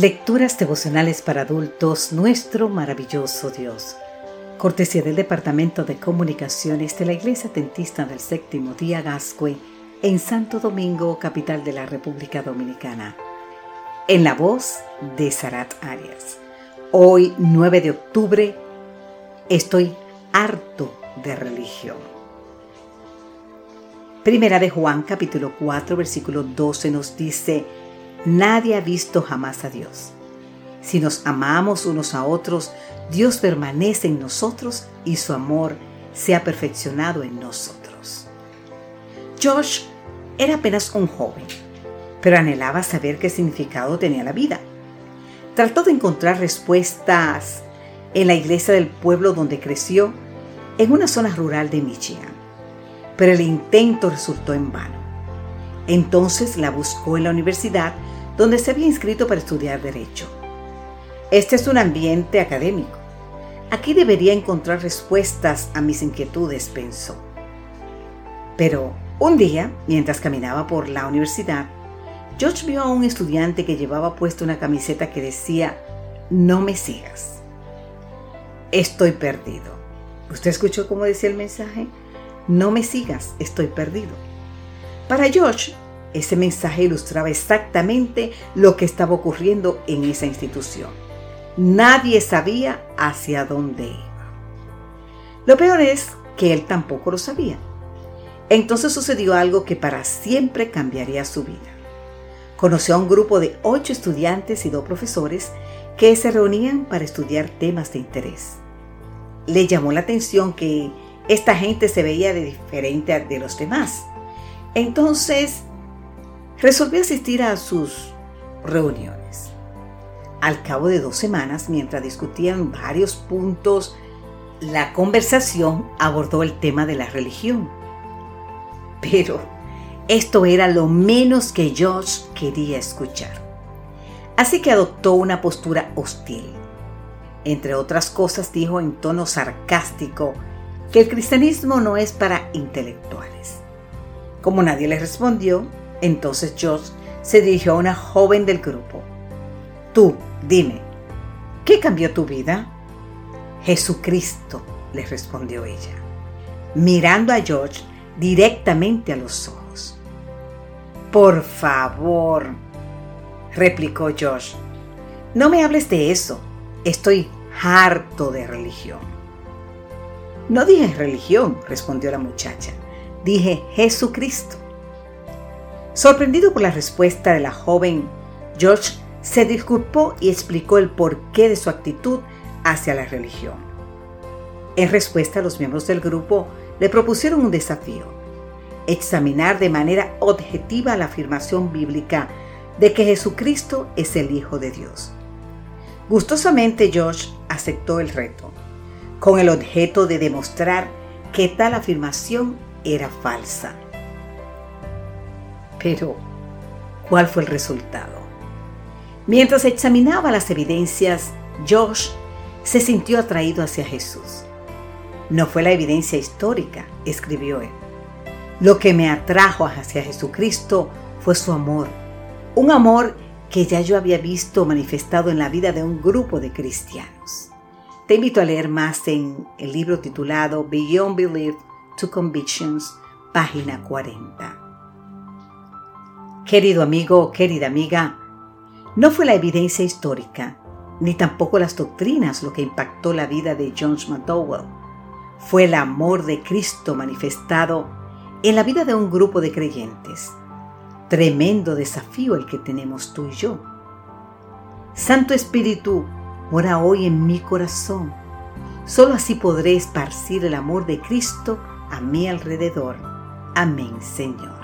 Lecturas devocionales para adultos, nuestro maravilloso Dios. Cortesía del Departamento de Comunicaciones de la Iglesia Tentista del Séptimo Día Gascue en Santo Domingo, capital de la República Dominicana. En la voz de Sarat Arias. Hoy, 9 de octubre, estoy harto de religión. Primera de Juan capítulo 4 versículo 12 nos dice, Nadie ha visto jamás a Dios. Si nos amamos unos a otros, Dios permanece en nosotros y su amor se ha perfeccionado en nosotros. Josh era apenas un joven, pero anhelaba saber qué significado tenía la vida. Trató de encontrar respuestas en la iglesia del pueblo donde creció, en una zona rural de Michigan, pero el intento resultó en vano. Entonces la buscó en la universidad donde se había inscrito para estudiar Derecho. Este es un ambiente académico. Aquí debería encontrar respuestas a mis inquietudes, pensó. Pero un día, mientras caminaba por la universidad, George vio a un estudiante que llevaba puesta una camiseta que decía, no me sigas. Estoy perdido. ¿Usted escuchó cómo decía el mensaje? No me sigas, estoy perdido. Para George, ese mensaje ilustraba exactamente lo que estaba ocurriendo en esa institución. Nadie sabía hacia dónde iba. Lo peor es que él tampoco lo sabía. Entonces sucedió algo que para siempre cambiaría su vida. Conoció a un grupo de ocho estudiantes y dos profesores que se reunían para estudiar temas de interés. Le llamó la atención que esta gente se veía de diferente de los demás. Entonces resolvió asistir a sus reuniones. Al cabo de dos semanas, mientras discutían varios puntos, la conversación abordó el tema de la religión. Pero esto era lo menos que George quería escuchar. Así que adoptó una postura hostil. Entre otras cosas dijo en tono sarcástico que el cristianismo no es para intelectuales. Como nadie le respondió, entonces George se dirigió a una joven del grupo. Tú, dime, ¿qué cambió tu vida? Jesucristo, le respondió ella, mirando a George directamente a los ojos. Por favor, replicó George, no me hables de eso. Estoy harto de religión. No dije religión, respondió la muchacha. Dije Jesucristo. Sorprendido por la respuesta de la joven, George se disculpó y explicó el porqué de su actitud hacia la religión. En respuesta, los miembros del grupo le propusieron un desafío, examinar de manera objetiva la afirmación bíblica de que Jesucristo es el Hijo de Dios. Gustosamente George aceptó el reto, con el objeto de demostrar que tal afirmación era falsa. Pero, ¿cuál fue el resultado? Mientras examinaba las evidencias, Josh se sintió atraído hacia Jesús. No fue la evidencia histórica, escribió él. Lo que me atrajo hacia Jesucristo fue su amor, un amor que ya yo había visto manifestado en la vida de un grupo de cristianos. Te invito a leer más en el libro titulado Beyond Belief to Convictions, página 40. Querido amigo, querida amiga, no fue la evidencia histórica, ni tampoco las doctrinas lo que impactó la vida de John McDowell. Fue el amor de Cristo manifestado en la vida de un grupo de creyentes. Tremendo desafío el que tenemos tú y yo. Santo Espíritu, mora hoy en mi corazón. Solo así podré esparcir el amor de Cristo a mi alrededor. Amén, Señor.